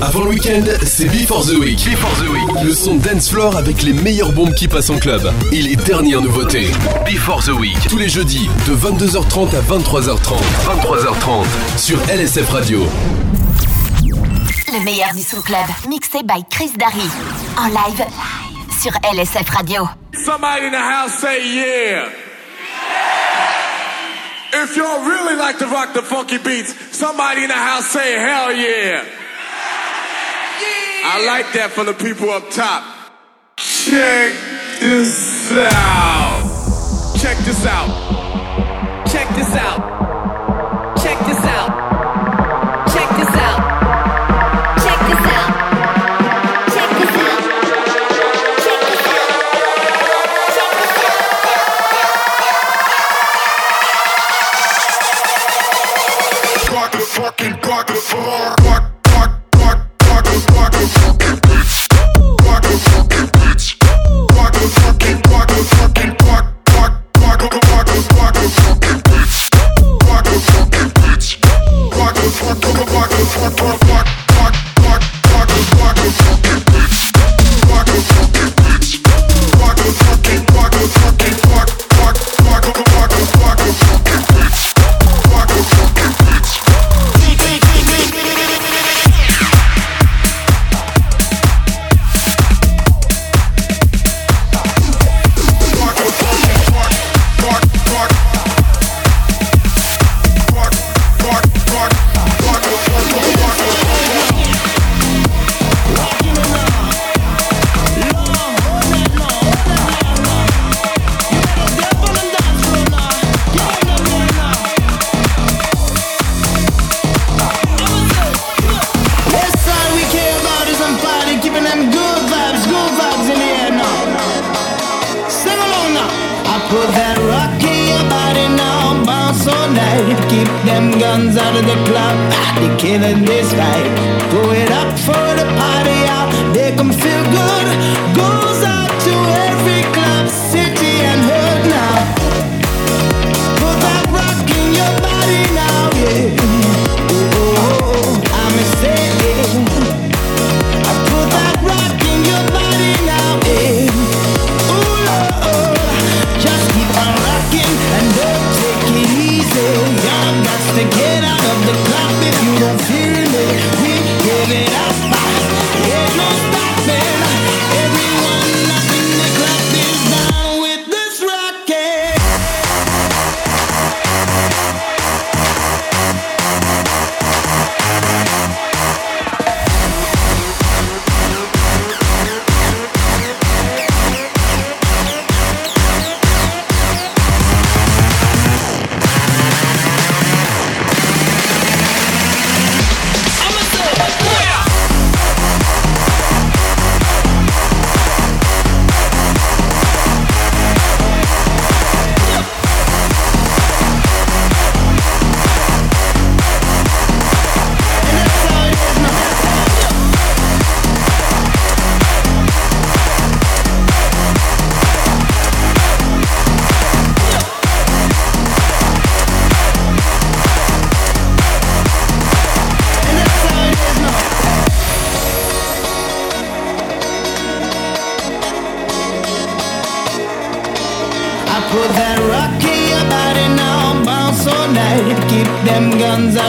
Avant le week-end, c'est Before the Week. Before the Week. Le son dance floor avec les meilleures bombes qui passent en club et les dernières nouveautés. Before the Week. Tous les jeudis de 22h30 à 23h30. 23h30 sur LSF Radio. Le meilleur du son club, mixé by Chris Darry. En live sur LSF Radio. Somebody in the house say yeah. If y'all really like to rock the funky beats, somebody in the house say hell yeah. I like that for the people up top. Check this out. Check this out.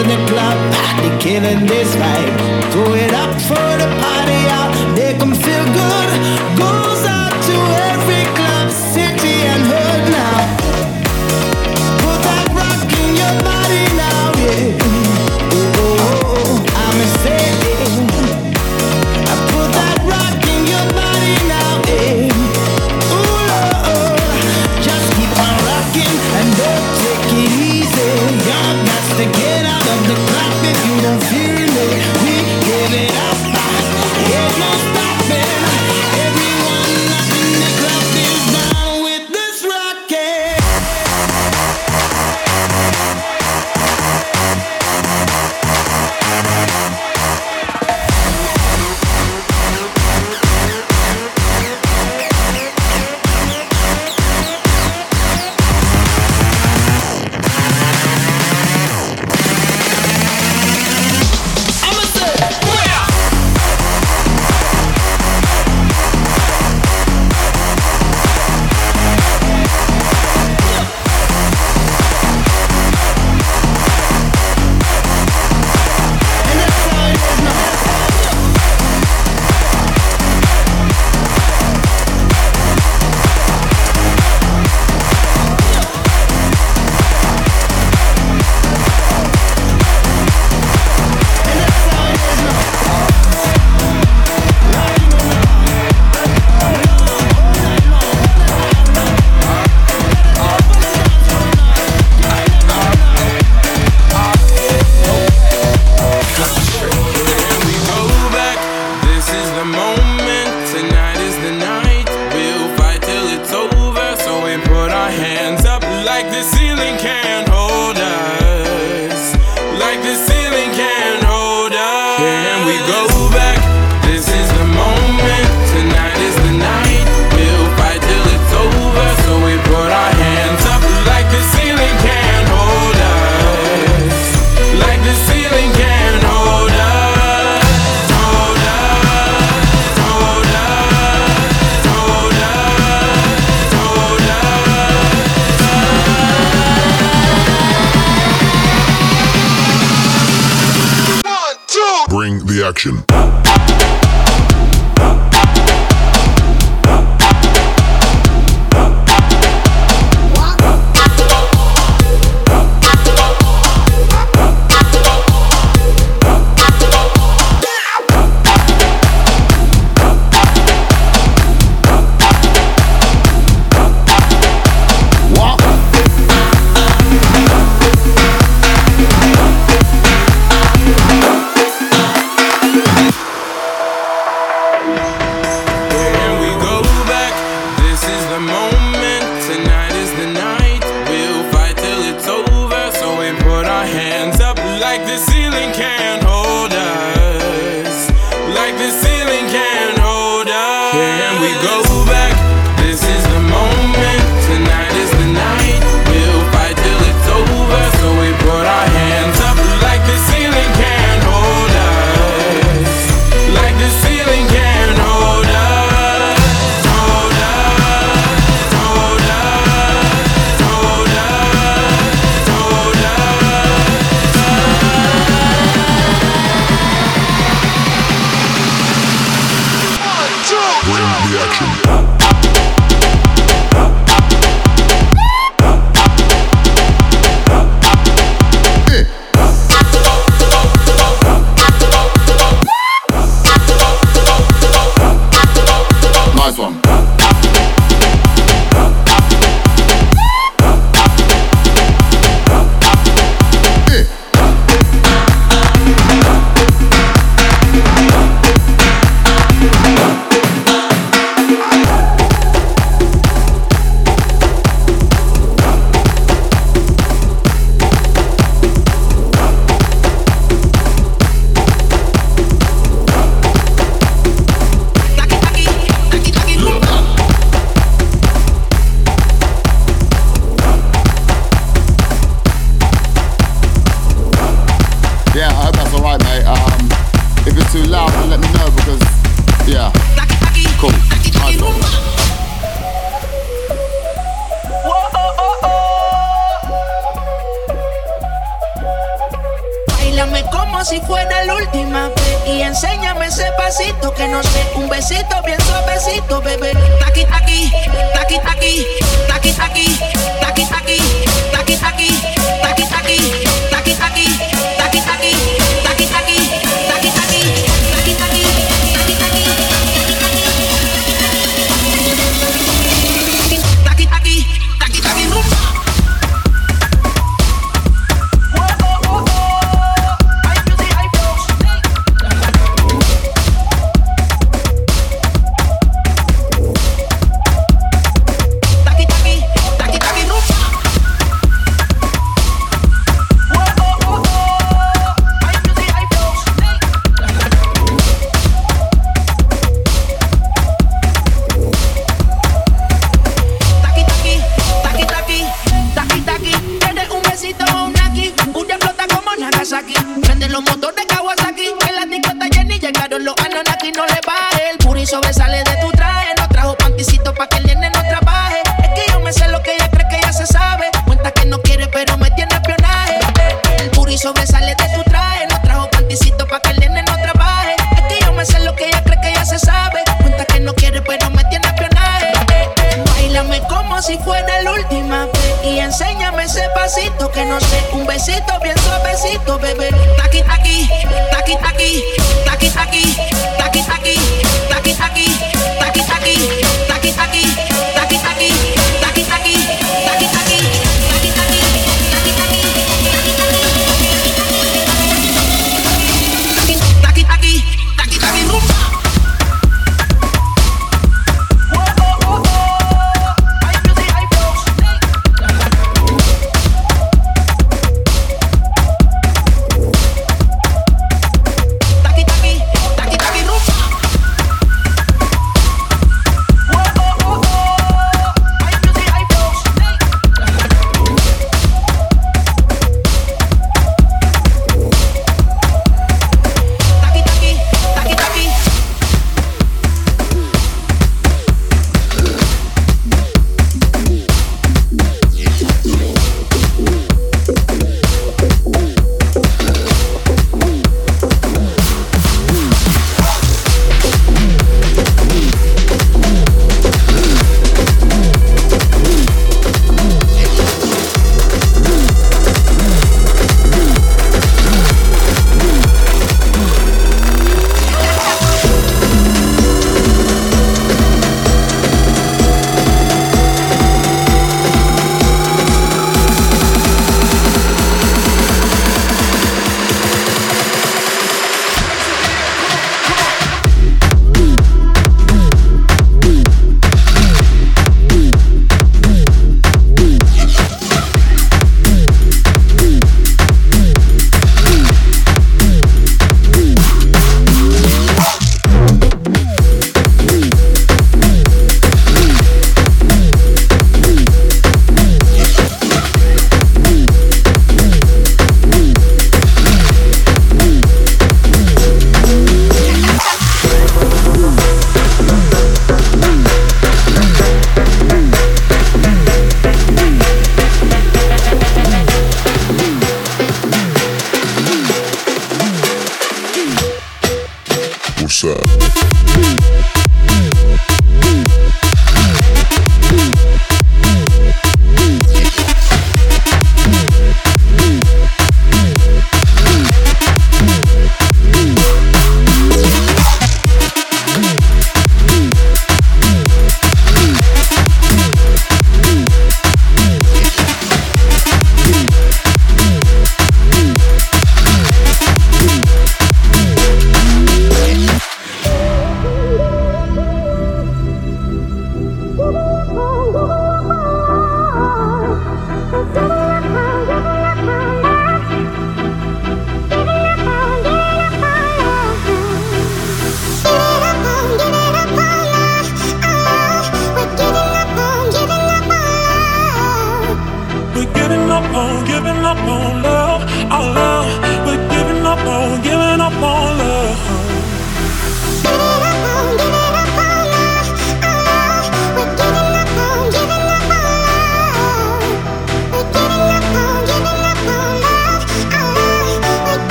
in the club, they killing this vibe. Do it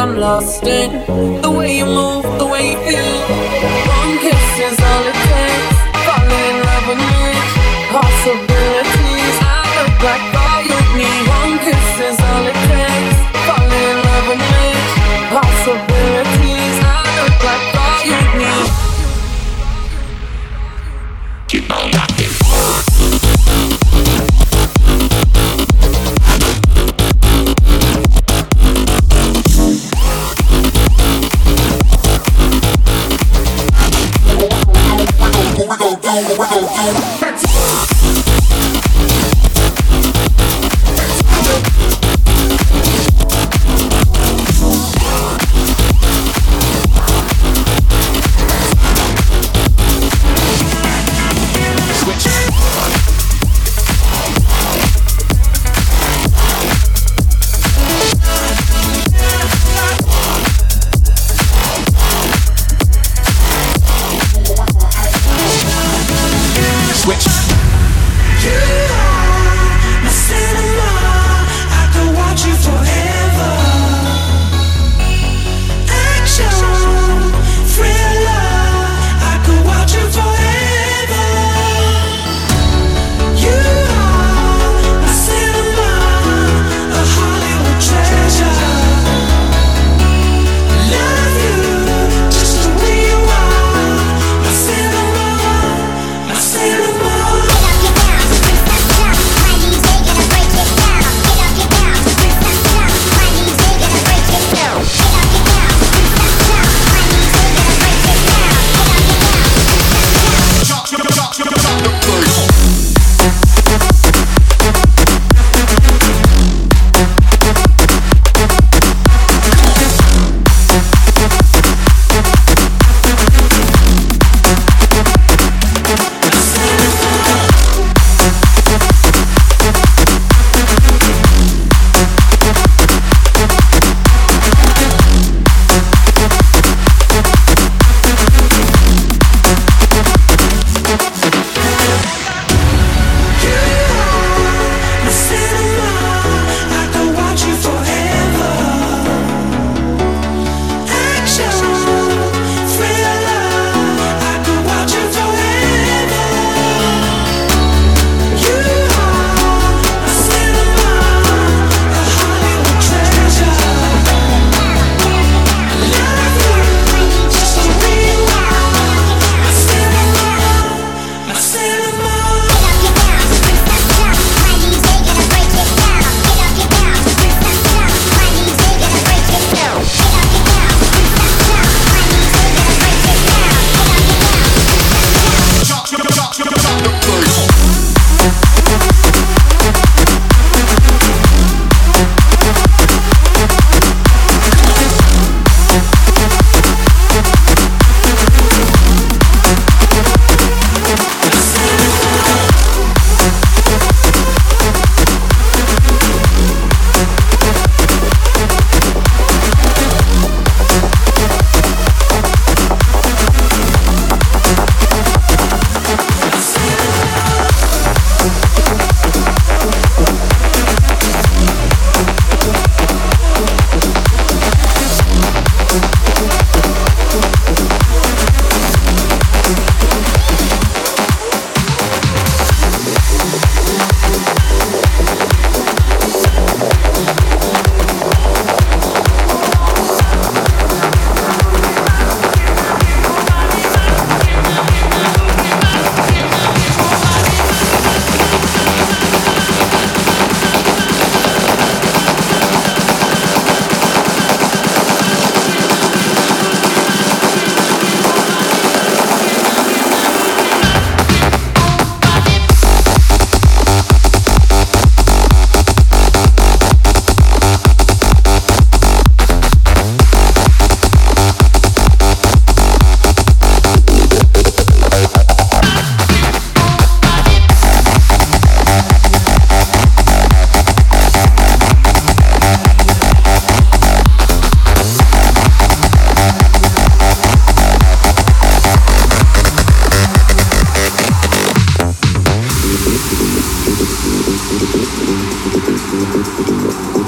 I'm lost in the way you move. Thank you.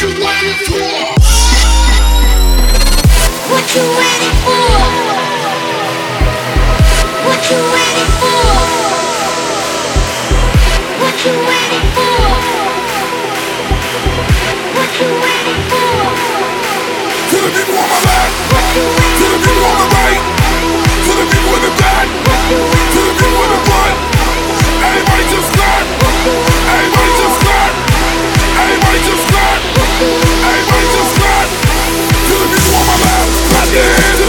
What you waiting for? What you waiting for? What you waiting for? What you waiting for? What you waiting for? The people on my left, the people on right, the people the back, the people the front. Just clap. Everybody just clap. Yeah.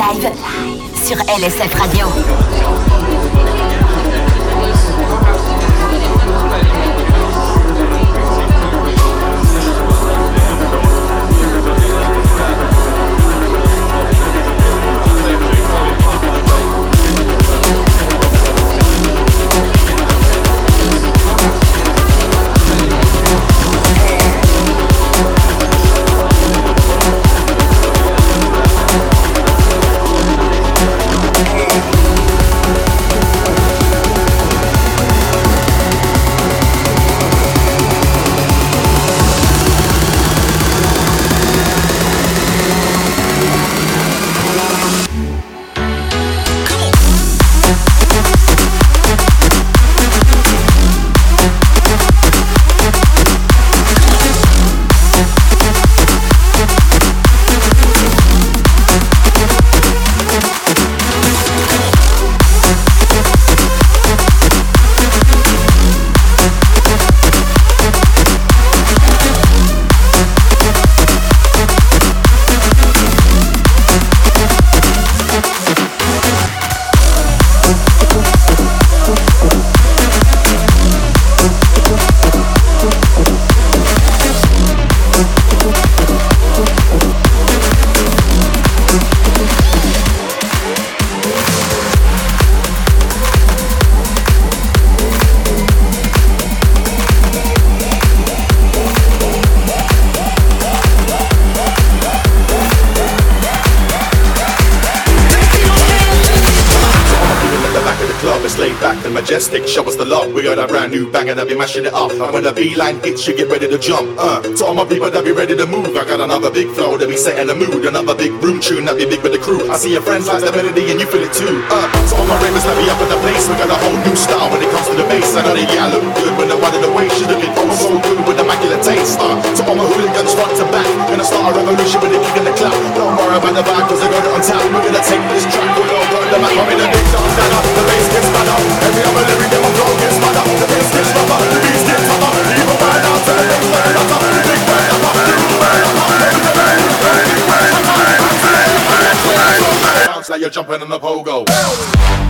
Live sur LSF Radio. Mashing it up. And when the beeline hits, you get ready to jump. Uh, to all my people that be ready to move, I got another big flow that be setting the mood. Another big room tune that be big with the crew. I see your friends like the melody and you feel it too. Uh, to all my ravers that be up in the place, we got a whole new style when it comes to the bass. I know they yeah, I look good when they're running away. She's looking oh so good with immaculate taste. Uh, to all my hooligans front to back, gonna start a revolution with a kick in the clap. Don't worry about the vibe, cause I got it on tap. We're gonna take this track, all burn the back. I'm in a big stand up, the bass gets mad up. Every other lyric, then my flow gets mad up. The bass gets rougher, the beats get tougher. Sounds like you're jumping on the pogo.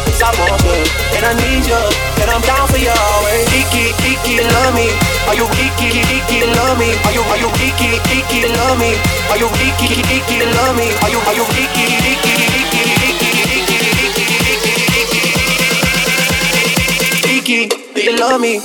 I want you, and I need you, and I'm down for you always. Kiki, Kiki, love me. Are you Kiki, Kiki, love me? Are you, are you Kiki, Kiki, love me? Are you Kiki, Kiki, love me? Are you, are you Kiki, Kiki, Kiki, Kiki, do you love me?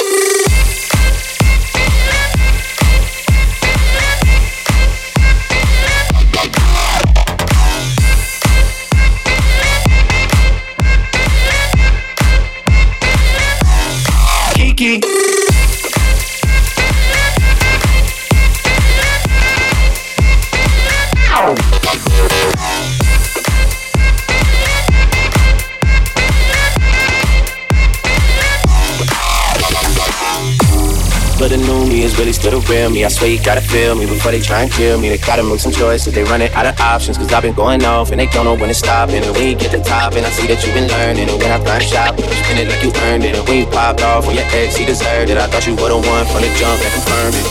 Real me. I swear you gotta feel me before they try and kill me. They gotta make some choices. They running out of options. Cause I've been going off and they don't know when to stop. And when get to top, and I see that you've been learning. And when I grind shop, you it like you earned it. And when you popped off on your ex, he deserved it. I thought you were the one from the jump that confirmed it.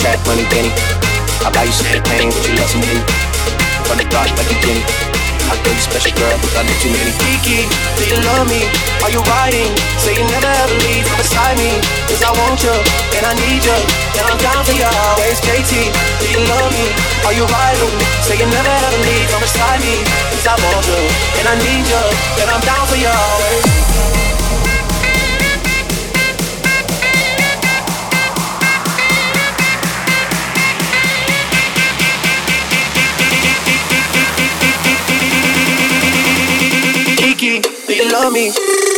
Track money, Benny. I buy you champagne, but you love some. From the dark like a guinea. I feel you special girl, but I know too many. Kiki, do you love me? Are you riding? Say you never ever leave beside me. Cause I want you, and I need you, and I'm down for you always. Kiki, do you love me? Are you riding? Say you never ever leave from beside me. Cause I want you, and I need you, and I'm down for you always. on me.